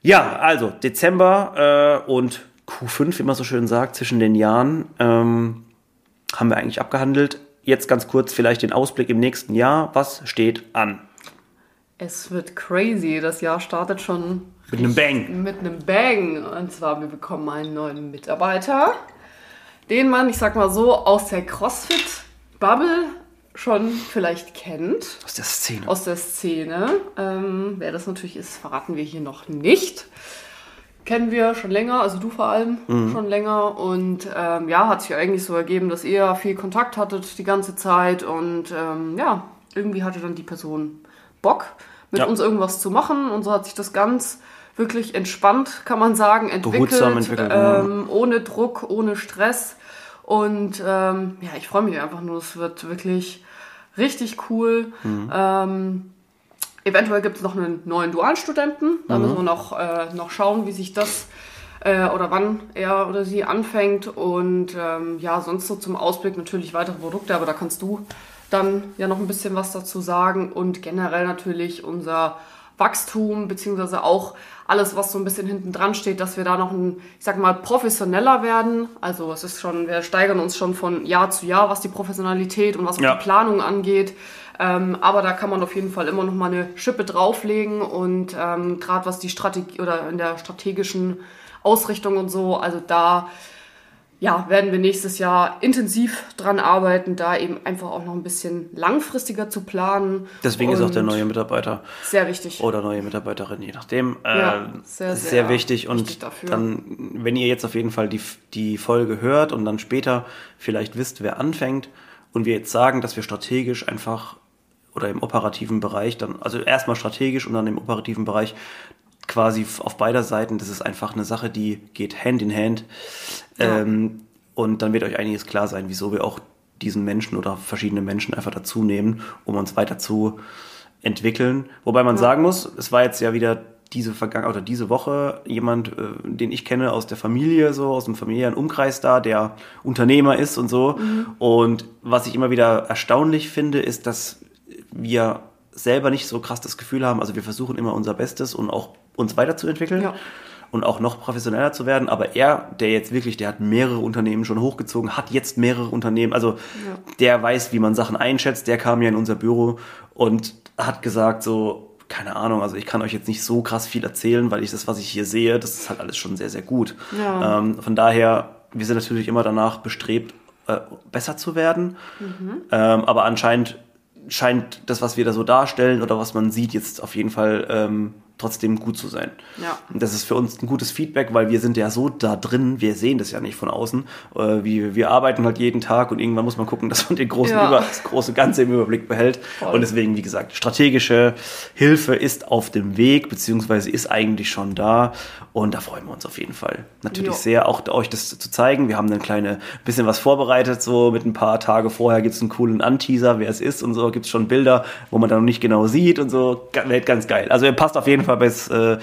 Ja, also Dezember äh, und Q5, wie man so schön sagt, zwischen den Jahren ähm, haben wir eigentlich abgehandelt. Jetzt ganz kurz vielleicht den Ausblick im nächsten Jahr. Was steht an? Es wird crazy. Das Jahr startet schon Mit einem Bang. mit einem Bang. Und zwar, wir bekommen einen neuen Mitarbeiter, den man, ich sag mal so, aus der CrossFit-Bubble schon vielleicht kennt. Aus der Szene. aus der Szene. Ähm, wer das natürlich ist, verraten wir hier noch nicht. Kennen wir schon länger, also du vor allem schon länger. Und ähm, ja, hat sich eigentlich so ergeben, dass ihr viel Kontakt hattet die ganze Zeit. Und ähm, ja, irgendwie hatte dann die Person Bock, mit Ja. uns irgendwas zu machen. Und so hat sich das ganz wirklich entspannt, kann man sagen, entwickelt. Entwickelt, ähm, Ohne Druck, ohne Stress. Und ähm, ja, ich freue mich einfach nur. Es wird wirklich richtig cool. Mhm. Eventuell gibt es noch einen neuen Dualstudenten. Da Mhm. müssen wir noch, äh, noch schauen, wie sich das äh, oder wann er oder sie anfängt. Und ähm, ja, sonst so zum Ausblick natürlich weitere Produkte, aber da kannst du dann ja noch ein bisschen was dazu sagen. Und generell natürlich unser Wachstum, beziehungsweise auch alles, was so ein bisschen hinten dran steht, dass wir da noch ein, ich sag mal, professioneller werden. Also es ist schon, wir steigern uns schon von Jahr zu Jahr, was die Professionalität und was auch Ja. die Planung angeht. Ähm, aber da kann man auf jeden Fall immer noch mal eine Schippe drauflegen und ähm, gerade was die Strategie oder in der strategischen Ausrichtung und so, also da ja, werden wir nächstes Jahr intensiv dran arbeiten, da eben einfach auch noch ein bisschen langfristiger zu planen. Deswegen ist auch der Und neue Mitarbeiter Sehr wichtig. oder neue Mitarbeiterin, je nachdem. Ja, äh, sehr, sehr, sehr wichtig. Und wichtig dafür. dann, wenn ihr jetzt auf jeden Fall die, die Folge hört und dann später vielleicht wisst, wer anfängt und wir jetzt sagen, dass wir strategisch einfach oder im operativen Bereich dann, also erstmal strategisch und dann im operativen Bereich quasi auf beider Seiten, das ist einfach eine Sache, die geht Hand in Hand. Ja. Ähm, und dann wird euch einiges klar sein, wieso wir auch diesen Menschen oder verschiedene Menschen einfach dazu nehmen, um uns weiter zu entwickeln. Wobei man sagen muss, es war jetzt ja wieder diese Vergangen oder diese Woche jemand, äh, den ich kenne aus der Familie, so aus dem familiären Umkreis da, der Unternehmer ist und so. Und was ich immer wieder erstaunlich finde, ist, dass wir selber nicht so krass das Gefühl haben, also wir versuchen immer unser Bestes und auch uns weiterzuentwickeln Ja. und auch noch professioneller zu werden. Aber er, der jetzt wirklich, der hat mehrere Unternehmen schon hochgezogen, hat jetzt mehrere Unternehmen, also der weiß, wie man Sachen einschätzt, der kam ja in unser Büro und hat gesagt so, keine Ahnung, also ich kann euch jetzt nicht so krass viel erzählen, weil ich das, was ich hier sehe, das ist halt alles schon sehr, sehr gut. Ja. Ähm, von daher, wir sind natürlich immer danach bestrebt, äh, besser zu werden. Ähm, aber anscheinend scheint das, was wir da so darstellen oder was man sieht, jetzt auf jeden Fall ähm, trotzdem gut zu sein. Ja. Und das ist für uns ein gutes Feedback, weil wir sind ja so da drin, wir sehen das ja nicht von außen. Äh, wir, wir arbeiten halt jeden Tag und irgendwann muss man gucken, <laughs> dass man den großen Ja. Über, das große Ganze im Überblick behält. Voll. Und deswegen, wie gesagt, strategische Hilfe ist auf dem Weg, beziehungsweise ist eigentlich schon da. Und da freuen wir uns auf jeden Fall natürlich Jo. sehr, auch euch das zu zeigen. Wir haben ein kleine bisschen was vorbereitet, so mit ein paar Tage vorher gibt's einen coolen Anteaser, wer es ist und so, gibt's schon Bilder, wo man dann noch nicht genau sieht und so. Wird ganz geil. Also ihr passt auf jeden Fall bei, äh,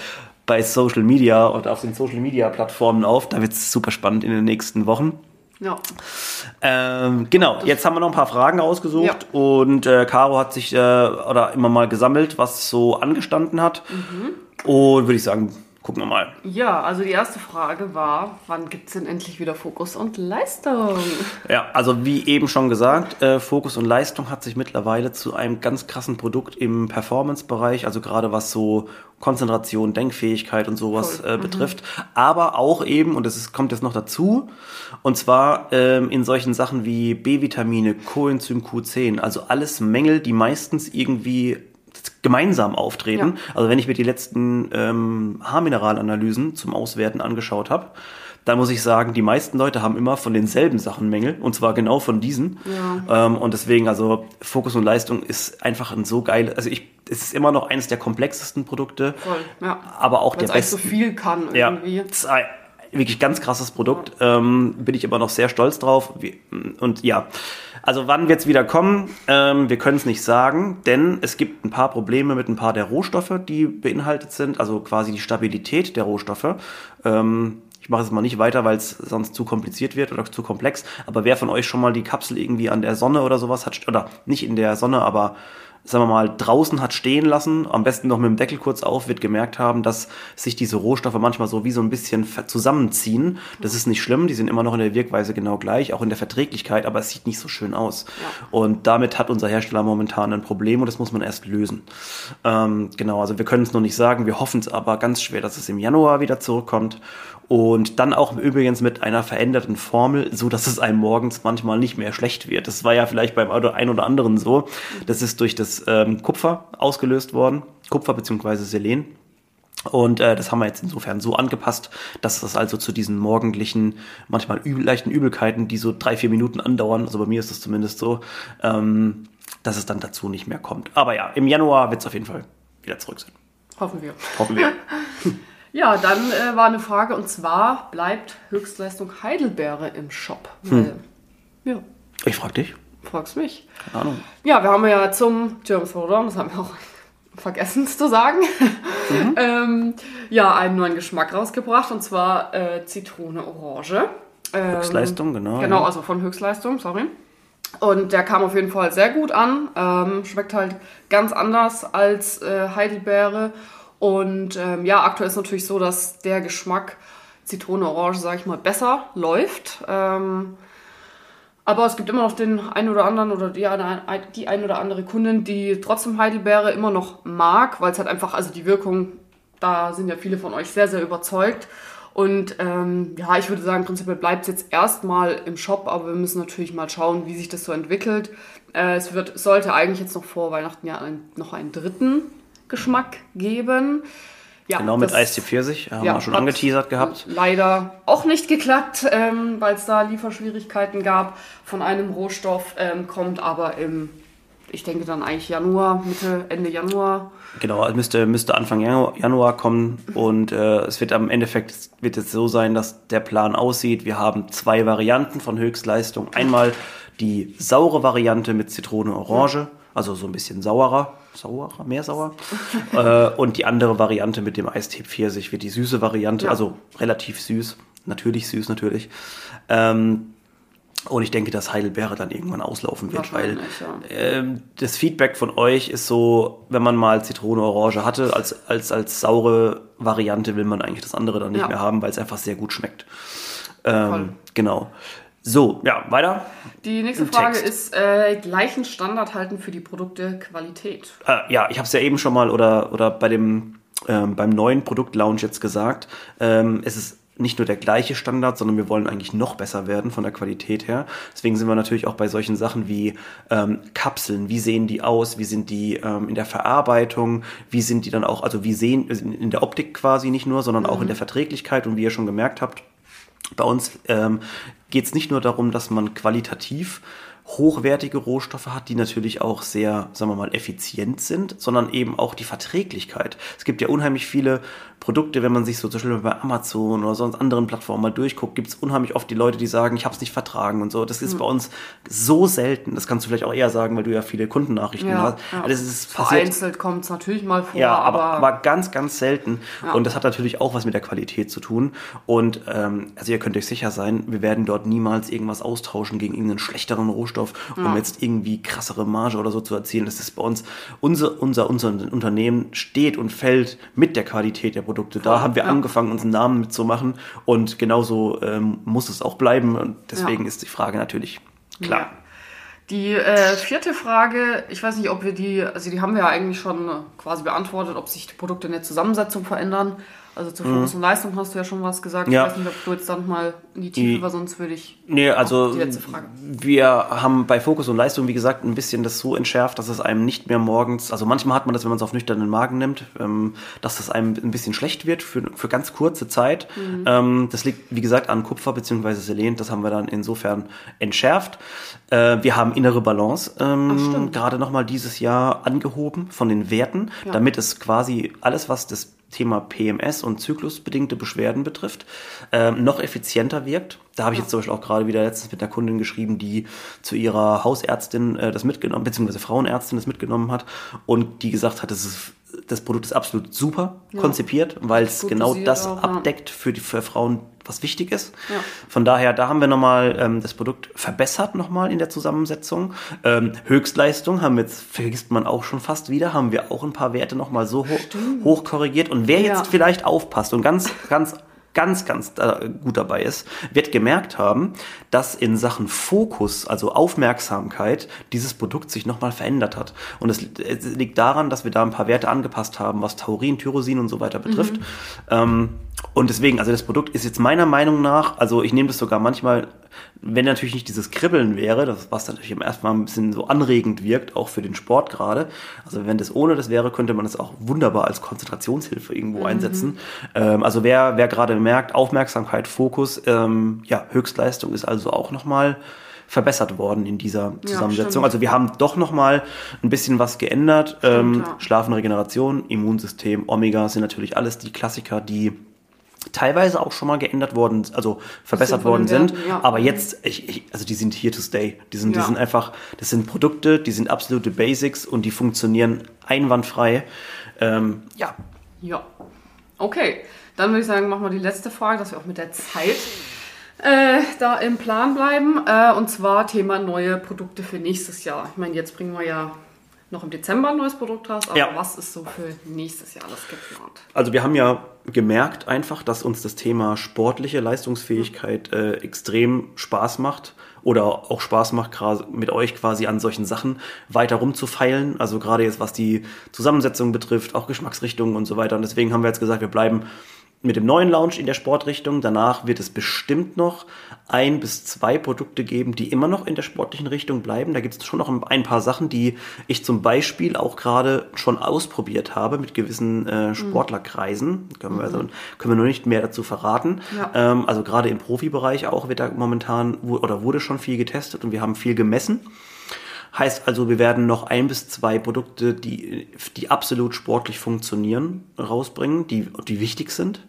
bei Social Media und auf den Social Media Plattformen auf. Da wird's super spannend in den nächsten Wochen. Ja. Ähm, genau, jetzt haben wir noch ein paar Fragen ausgesucht und äh, Caro hat sich äh, oder immer mal gesammelt, was so angestanden hat. Und würde ich sagen, gucken wir mal. Ja, also die erste Frage war, wann gibt es denn endlich wieder Fokus und Leistung? Ja, also wie eben schon gesagt, äh, Fokus und Leistung hat sich mittlerweile zu einem ganz krassen Produkt im Performance-Bereich, also gerade was so Konzentration, Denkfähigkeit und sowas äh, betrifft, aber auch eben, und das ist, kommt jetzt noch dazu, und zwar ähm, in solchen Sachen wie B-Vitamine, Coenzym Q10, also alles Mängel, die meistens irgendwie gemeinsam auftreten. Also wenn ich mir die letzten ähm, Haarmineralanalysen zum Auswerten angeschaut habe, dann muss ich sagen, die meisten Leute haben immer von denselben Sachen Mängel und zwar genau von diesen. Ähm, und deswegen, also Fokus und Leistung ist einfach ein so geil, also ich, es ist immer noch eines der komplexesten Produkte, Voll, ja. aber auch Weil der es eigentlich so viel kann Ja, irgendwie. ein wirklich ganz krasses Produkt. Ähm, bin ich immer noch sehr stolz drauf. Und ja, also wann wird's wieder kommen? Ähm, wir können es nicht sagen, denn es gibt ein paar Probleme mit ein paar der Rohstoffe, die beinhaltet sind. Also quasi die Stabilität der Rohstoffe. Ähm, ich mache es mal nicht weiter, weil es sonst zu kompliziert wird oder zu komplex. Aber wer von euch schon mal die Kapsel irgendwie an der Sonne oder sowas hat, oder nicht in der Sonne, aber sagen wir mal, draußen hat stehen lassen, am besten noch mit dem Deckel kurz auf, wird gemerkt haben, dass sich diese Rohstoffe manchmal so wie so ein bisschen zusammenziehen. Das ist nicht schlimm, die sind immer noch in der Wirkweise genau gleich, auch in der Verträglichkeit, aber es sieht nicht so schön aus. Und damit hat unser Hersteller momentan ein Problem und das muss man erst lösen. Ähm, genau, also wir können es noch nicht sagen, wir hoffen es aber ganz schwer, dass es im Januar wieder zurückkommt. Und dann auch übrigens mit einer veränderten Formel, so dass es einem morgens manchmal nicht mehr schlecht wird. Das war ja vielleicht beim ein oder anderen so. Das ist durch das ähm, Kupfer ausgelöst worden. Kupfer beziehungsweise Selen. Und äh, das haben wir jetzt insofern so angepasst, dass das also zu diesen morgendlichen, manchmal übel, leichten Übelkeiten, die so drei, vier Minuten andauern, also bei mir ist das zumindest so, ähm, dass es dann dazu nicht mehr kommt. Aber ja, im Januar wird es auf jeden Fall wieder zurück sein. Hoffen wir. Hoffen wir. <laughs> Ja, dann äh, war eine Frage und zwar bleibt Höchstleistung Heidelbeere im Shop. Hm. Ja, Ich frag dich. Fragst mich. Keine Ahnung. Ja, wir haben ja zum German Throwdown, das haben wir auch <laughs> vergessen es zu sagen, Mhm. <laughs> ähm, ja, einen neuen Geschmack rausgebracht und zwar äh, Zitrone Orange. Ähm, Höchstleistung, genau, Genau, ja. also von Höchstleistung, sorry. Und der kam auf jeden Fall sehr gut an. Ähm, schmeckt halt ganz anders als äh, Heidelbeere. Und ähm, ja, aktuell ist natürlich so, dass der Geschmack Zitrone Orange, sage ich mal, besser läuft. Ähm, aber es gibt immer noch den einen oder anderen oder die eine, die ein oder andere Kundin, die trotzdem Heidelbeere immer noch mag, weil es halt einfach, also die Wirkung, da sind ja viele von euch sehr, sehr überzeugt. Und ähm, ja, ich würde sagen, prinzipiell bleibt es jetzt erstmal im Shop, aber wir müssen natürlich mal schauen, wie sich das so entwickelt. Äh, es wird, sollte eigentlich jetzt noch vor Weihnachten ja ein, noch einen dritten Geschmack geben. Ja, genau, mit Eistee Pfirsich, haben ja, wir schon angeteasert gehabt. Leider auch nicht geklappt, ähm, weil es da Lieferschwierigkeiten gab von einem Rohstoff, ähm, kommt aber im, ich denke dann eigentlich Januar, Mitte, Ende Januar. Genau, müsste, müsste Anfang Januar, Januar kommen und äh, es wird am Endeffekt wird es so sein, dass der Plan aussieht. Wir haben zwei Varianten von Höchstleistung. Einmal die saure Variante mit Zitrone Orange. Ja also so ein bisschen saurer, saurer, mehr sauer. <laughs> äh, und die andere Variante mit dem Eistee Pfirsich wird die süße Variante, ja. also relativ süß, natürlich süß natürlich. Ähm, und ich denke, dass Heidelbeere dann irgendwann auslaufen wird, weil ähm, das Feedback von euch ist so, wenn man mal Zitrone Orange hatte, als, als, als saure Variante will man eigentlich das andere dann nicht ja. mehr haben, weil es einfach sehr gut schmeckt. Ähm, genau. So, ja, weiter. Die nächste Frage ist, äh, gleichen Standard halten für die Produkte Qualität. Äh, ja, ich habe es ja eben schon mal oder, oder bei dem, ähm, beim neuen Produkt-Lounge jetzt gesagt. Ähm, es ist nicht nur der gleiche Standard, sondern wir wollen eigentlich noch besser werden von der Qualität her. Deswegen sind wir natürlich auch bei solchen Sachen wie ähm, Kapseln. Wie sehen die aus? Wie sind die ähm, in der Verarbeitung? Wie sind die dann auch, also wie sehen in der Optik quasi nicht nur, sondern auch in mhm. der Verträglichkeit und wie ihr schon gemerkt habt, bei uns ähm, geht es nicht nur darum, dass man qualitativ hochwertige Rohstoffe hat, die natürlich auch sehr, sagen wir mal, effizient sind, sondern eben auch die Verträglichkeit. Es gibt ja unheimlich viele Produkte, wenn man sich so zum Beispiel bei Amazon oder sonst anderen Plattformen mal durchguckt, gibt es unheimlich oft die Leute, die sagen, ich habe es nicht vertragen und so. Das ist mhm. bei uns so selten. Das kannst du vielleicht auch eher sagen, weil du ja viele Kundennachrichten ja, hast. Ja. Das ist Vereinzelt kommt es natürlich mal vor. Ja, aber, aber ganz, ganz selten. Ja. Und das hat natürlich auch was mit der Qualität zu tun. Und ähm, also ihr könnt euch sicher sein, wir werden dort niemals irgendwas austauschen gegen irgendeinen schlechteren Rohstoff, um ja. jetzt irgendwie krassere Marge oder so zu erzielen. Das ist bei uns, unser, unser, unser Unternehmen steht und fällt mit der Qualität der Produkte. Produkte. Da haben wir ja. angefangen, uns einen Namen mitzumachen und genauso ähm, muss es auch bleiben. Und deswegen ja. ist die Frage natürlich klar. Ja. Die äh, vierte Frage, ich weiß nicht, ob wir die, also die haben wir ja eigentlich schon quasi beantwortet, ob sich die Produkte in der Zusammensetzung verändern. Also zur Fokus mhm. und Leistung hast du ja schon was gesagt. Ja. Ich weiß nicht, ob du jetzt dann mal in die Tiefe, weil sonst würde ich. Nee, also die letzte Frage. wir haben bei Fokus und Leistung, wie gesagt, ein bisschen das so entschärft, dass es einem nicht mehr morgens, also manchmal hat man das, wenn man es auf nüchternen Magen nimmt, ähm, dass das einem ein bisschen schlecht wird für, für ganz kurze Zeit. Mhm. Ähm, das liegt, wie gesagt, an Kupfer bzw. Selen. Das haben wir dann insofern entschärft. Äh, wir haben innere Balance ähm, gerade nochmal dieses Jahr angehoben von den Werten, ja. damit es quasi alles, was das Thema PMS und zyklusbedingte Beschwerden betrifft, ähm, noch effizienter wirkt. Da habe ich jetzt zum Beispiel auch gerade wieder letztens mit einer Kundin geschrieben, die zu ihrer Hausärztin äh, das mitgenommen, beziehungsweise Frauenärztin das mitgenommen hat und die gesagt hat, das ist das Produkt ist absolut super ja. konzipiert, weil es genau das auch, abdeckt für die für Frauen, was wichtig ist. Ja. Von daher, da haben wir nochmal ähm, das Produkt verbessert nochmal in der Zusammensetzung. Ähm, Höchstleistung haben wir jetzt, vergisst man auch schon fast wieder, haben wir auch ein paar Werte nochmal so hoch, hoch korrigiert. Und wer ja. jetzt vielleicht aufpasst und ganz, ganz ganz, ganz gut dabei ist, wird gemerkt haben, dass in Sachen Fokus, also Aufmerksamkeit, dieses Produkt sich nochmal verändert hat. Und es, liegt daran, dass wir da ein paar Werte angepasst haben, was Taurin, Tyrosin und so weiter betrifft. Mhm. Ähm, und deswegen, also das Produkt ist jetzt meiner Meinung nach, also ich nehme das sogar manchmal, wenn natürlich nicht dieses Kribbeln wäre, das, was natürlich im ersten Mal ein bisschen so anregend wirkt, auch für den Sport gerade. Also wenn das ohne das wäre, könnte man das auch wunderbar als Konzentrationshilfe irgendwo mhm. einsetzen. Ähm, also wer, wer gerade merkt, Aufmerksamkeit, Fokus, ähm, ja, Höchstleistung ist also auch nochmal verbessert worden in dieser Zusammensetzung. Ja, also wir haben doch nochmal ein bisschen was geändert. Stimmt, ähm, ja. Schlafen, Regeneration, Immunsystem, Omega sind natürlich alles die Klassiker, die teilweise auch schon mal geändert worden, also verbessert worden sind. Ja. Aber jetzt, ich, ich, also die sind here to stay. Die sind, ja. die sind einfach, das sind Produkte, die sind absolute Basics und die funktionieren einwandfrei. Ähm, ja. Ja. Okay, dann würde ich sagen, machen wir die letzte Frage, dass wir auch mit der Zeit äh, da im Plan bleiben. Äh, und zwar Thema neue Produkte für nächstes Jahr. Ich meine, jetzt bringen wir ja noch im Dezember ein neues Produkt hast, aber ja. was ist so für nächstes Jahr alles geplant? Also wir haben ja gemerkt einfach, dass uns das Thema sportliche Leistungsfähigkeit äh, extrem Spaß macht oder auch Spaß macht, mit euch quasi an solchen Sachen weiter rumzufeilen. Also gerade jetzt, was die Zusammensetzung betrifft, auch Geschmacksrichtungen und so weiter. Und deswegen haben wir jetzt gesagt, wir bleiben mit dem neuen Launch in der Sportrichtung. Danach wird es bestimmt noch ein bis zwei Produkte geben, die immer noch in der sportlichen Richtung bleiben. Da gibt es schon noch ein paar Sachen, die ich zum Beispiel auch gerade schon ausprobiert habe mit gewissen äh, Sportlerkreisen. Können wir, also, können wir nur nicht mehr dazu verraten. Ja. Ähm, also gerade im Profibereich auch wird da momentan oder wurde schon viel getestet und wir haben viel gemessen. Heißt also, wir werden noch ein bis zwei Produkte, die, die absolut sportlich funktionieren, rausbringen, die, die wichtig sind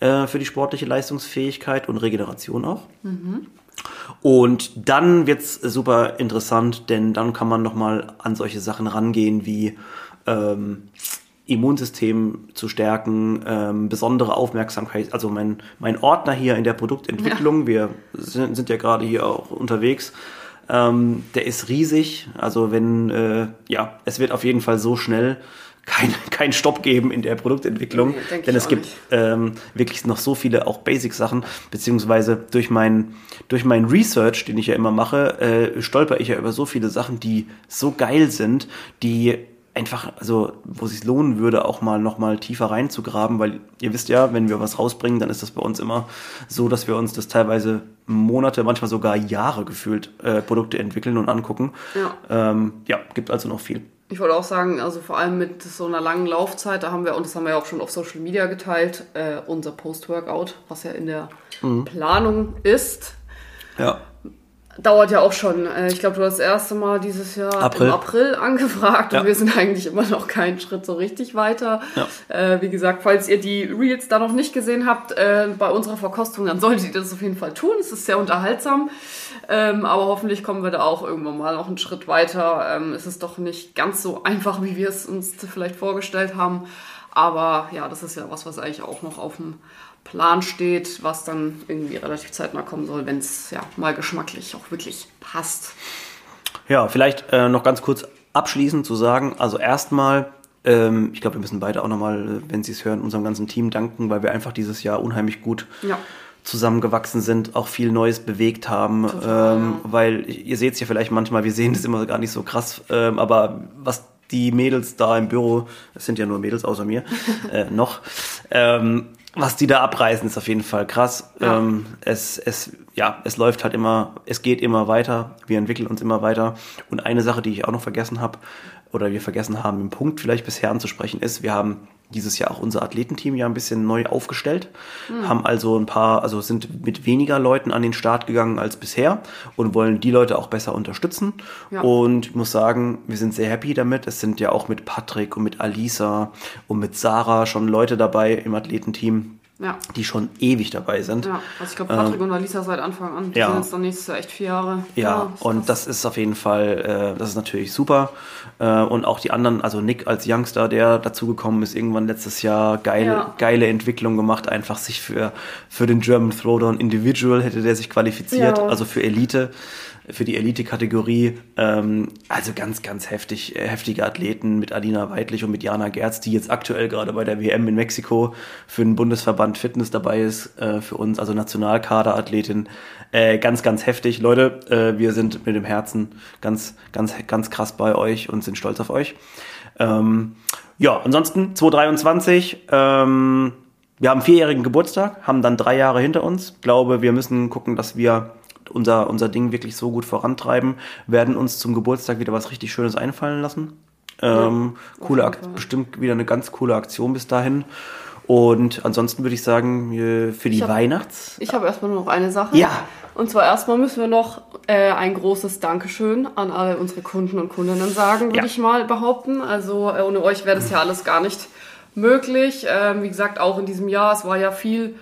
äh, für die sportliche Leistungsfähigkeit und Regeneration auch. Und dann wird's super interessant, denn dann kann man nochmal an solche Sachen rangehen wie ähm, Immunsystem zu stärken, ähm, besondere Aufmerksamkeit. Also mein, mein Ordner hier in der Produktentwicklung, wir sind, sind ja gerade hier auch unterwegs, ähm, der ist riesig. Also wenn, äh, ja, es wird auf jeden Fall so schnell kein, kein Stopp geben in der Produktentwicklung, Nee, denn es gibt ähm, wirklich noch so viele auch Basic-Sachen, beziehungsweise durch mein, durch mein Research, den ich ja immer mache, äh, stolper ich ja über so viele Sachen, die so geil sind, die einfach, also wo es sich lohnen würde, auch mal noch mal tiefer reinzugraben, weil ihr wisst ja, wenn wir was rausbringen, dann ist das bei uns immer so, dass wir uns das teilweise Monate, manchmal sogar Jahre gefühlt äh, Produkte entwickeln und angucken. Ja. Ähm, ja, gibt also noch viel. Ich wollte auch sagen, also vor allem mit so einer langen Laufzeit, da haben wir, und das haben wir ja auch schon auf Social Media geteilt, äh, unser Post-Workout, was ja in der Mhm. Planung ist, Ja. Dauert ja auch schon. Äh, ich glaube, du hast das erste Mal dieses Jahr April. im April <laughs> angefragt Ja. und wir sind eigentlich immer noch keinen Schritt so richtig weiter. Ja. Äh, wie gesagt, falls ihr die Reels da noch nicht gesehen habt äh, bei unserer Verkostung, dann solltet ihr das auf jeden Fall tun. Es ist sehr unterhaltsam. Ähm, aber hoffentlich kommen wir da auch irgendwann mal noch einen Schritt weiter. Ähm, es ist doch nicht ganz so einfach, wie wir es uns vielleicht vorgestellt haben. Aber ja, das ist ja was, was eigentlich auch noch auf dem Plan steht, was dann irgendwie relativ zeitnah kommen soll, wenn es ja mal geschmacklich auch wirklich passt. Ja, vielleicht äh, noch ganz kurz abschließend zu sagen, also erstmal, ähm, ich glaube, wir müssen beide auch nochmal, äh, wenn Sie es hören, unserem ganzen Team danken, weil wir einfach dieses Jahr unheimlich gut Ja. zusammengewachsen sind, auch viel Neues bewegt haben, Total, ähm, weil ihr seht es ja vielleicht manchmal, wir sehen das immer gar nicht so krass, ähm, aber was die Mädels da im Büro, es sind ja nur Mädels außer mir, <laughs> äh, noch, ähm, was die da abreißen, ist auf jeden Fall krass. Ja. Ähm, es, es, ja, es läuft halt immer, es geht immer weiter, wir entwickeln uns immer weiter. Und eine Sache, die ich auch noch vergessen habe, oder wir vergessen haben, im Punkt vielleicht bisher anzusprechen, ist, wir haben dieses Jahr auch unser Athletenteam ja ein bisschen neu aufgestellt, haben also ein paar, also sind mit weniger Leuten an den Start gegangen als bisher und wollen die Leute auch besser unterstützen. Ja. Und ich muss sagen, wir sind sehr happy damit. Es sind ja auch mit Patrick und mit Alisa und mit Sarah schon Leute dabei im Athletenteam, Ja. die schon ewig dabei sind. Ja, also ich glaube, Patrick und Alisa seit Anfang an. Die ja. sind jetzt dann nächstes Jahr echt vier Jahre. Ja, ist und krass. das ist auf jeden Fall, äh, das ist natürlich super. Äh, und auch die anderen, also Nick als Youngster, der dazugekommen ist, irgendwann letztes Jahr, geile, Ja. geile Entwicklung gemacht, einfach sich für, für den German Throwdown Individual hätte der sich qualifiziert, Ja. also für Elite, für die Elite-Kategorie. Ähm, also ganz, ganz heftig, äh, heftige Athleten mit Alina Weidlich und mit Jana Gerz, die jetzt aktuell gerade bei der WM in Mexiko für den Bundesverband Fitness dabei ist, äh, für uns, also Nationalkaderathletin. Äh, ganz, ganz heftig. Leute, äh, wir sind mit dem Herzen ganz, ganz, ganz krass bei euch und sind stolz auf euch. Ähm, ja, ansonsten 2023, ähm, wir haben vierjährigen Geburtstag, haben dann drei Jahre hinter uns. Glaube, wir müssen gucken, dass wir unser, unser Ding wirklich so gut vorantreiben, werden uns zum Geburtstag wieder was richtig Schönes einfallen lassen. Ähm, auf coole bestimmt wieder eine ganz coole Aktion bis dahin. Und ansonsten würde ich sagen, für die hab- Weihnachts... Ich habe erstmal nur noch eine Sache. Ja. Und zwar erstmal müssen wir noch äh, ein großes Dankeschön an alle unsere Kunden und Kundinnen sagen, würde Ja. ich mal behaupten. Also äh, ohne euch wäre das ja <laughs> alles gar nicht möglich. Ähm, wie gesagt, auch in diesem Jahr, es war ja viel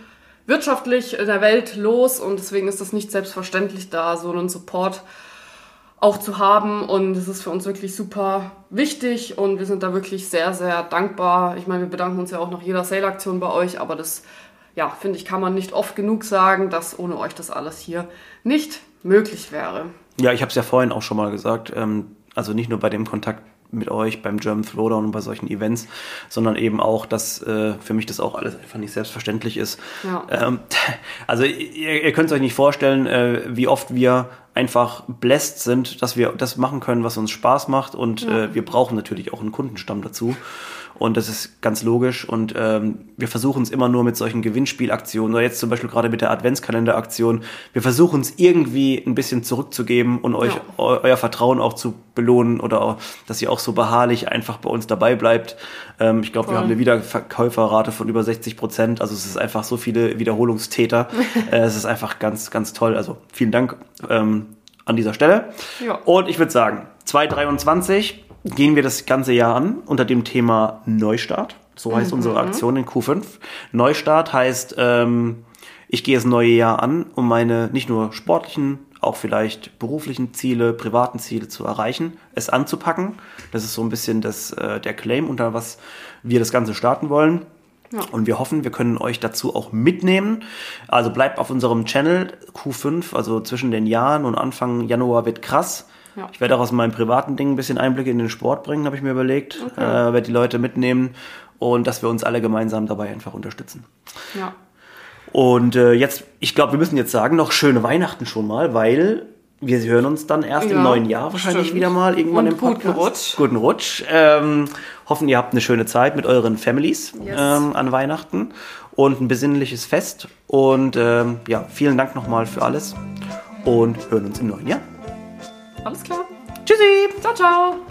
wirtschaftlich in der Welt los und deswegen ist das nicht selbstverständlich, da so einen Support auch zu haben und es ist für uns wirklich super wichtig und wir sind da wirklich sehr, sehr dankbar. Ich meine, wir bedanken uns ja auch nach jeder Sale-Aktion bei euch, aber das, ja, finde ich, kann man nicht oft genug sagen, dass ohne euch das alles hier nicht möglich wäre. Ja, ich habe es ja vorhin auch schon mal gesagt. Ähm, also nicht nur bei dem Kontakt mit euch beim German Throwdown und bei solchen Events, sondern eben auch, dass äh, für mich das auch alles einfach nicht selbstverständlich ist. Ja. Ähm, <laughs> also ihr, ihr könnt es euch nicht vorstellen, äh, wie oft wir einfach blessed sind, dass wir das machen können, was uns Spaß macht und Ja. äh, wir brauchen natürlich auch einen Kundenstamm dazu. Und das ist ganz logisch. Und ähm, wir versuchen es immer nur mit solchen Gewinnspielaktionen oder jetzt zum Beispiel gerade mit der Adventskalenderaktion. Wir versuchen es irgendwie ein bisschen zurückzugeben und euch Ja. eu euer Vertrauen auch zu belohnen oder auch, dass ihr auch so beharrlich einfach bei uns dabei bleibt. Ähm, ich glaube, wir haben eine Wiederverkäuferrate von über 60 Prozent. Also es ist einfach so viele Wiederholungstäter. <laughs> äh, es ist einfach ganz, ganz toll. Also vielen Dank ähm, an dieser Stelle. Ja. Und ich würde sagen, 2023 gehen wir das ganze Jahr an unter dem Thema Neustart. So heißt unsere Aktion in Q5. Neustart heißt, ähm, ich gehe das neue Jahr an, um meine nicht nur sportlichen, auch vielleicht beruflichen Ziele, privaten Ziele zu erreichen, es anzupacken. Das ist so ein bisschen das, äh, der Claim, unter was wir das Ganze starten wollen. Ja. Und wir hoffen, wir können euch dazu auch mitnehmen. Also bleibt auf unserem Channel Q5, also zwischen den Jahren und Anfang Januar wird krass. Ja. Ich werde auch aus meinem privaten Ding ein bisschen Einblicke in den Sport bringen, habe ich mir überlegt. Äh, werde die Leute mitnehmen und dass wir uns alle gemeinsam dabei einfach unterstützen. Ja. Und äh, jetzt, ich glaube, wir müssen jetzt sagen, noch schöne Weihnachten schon mal, weil wir hören uns dann erst im Ja, neuen Jahr wahrscheinlich stimmt. wieder mal irgendwann Und im Podcast. guten Rutsch. Guten Rutsch. Ähm, hoffen, ihr habt eine schöne Zeit mit euren Families Yes. ähm, an Weihnachten und ein besinnliches Fest. Und ähm, ja, vielen Dank nochmal für alles und hören uns im neuen Jahr. Alles klar. Tschüssi! Ciao, ciao.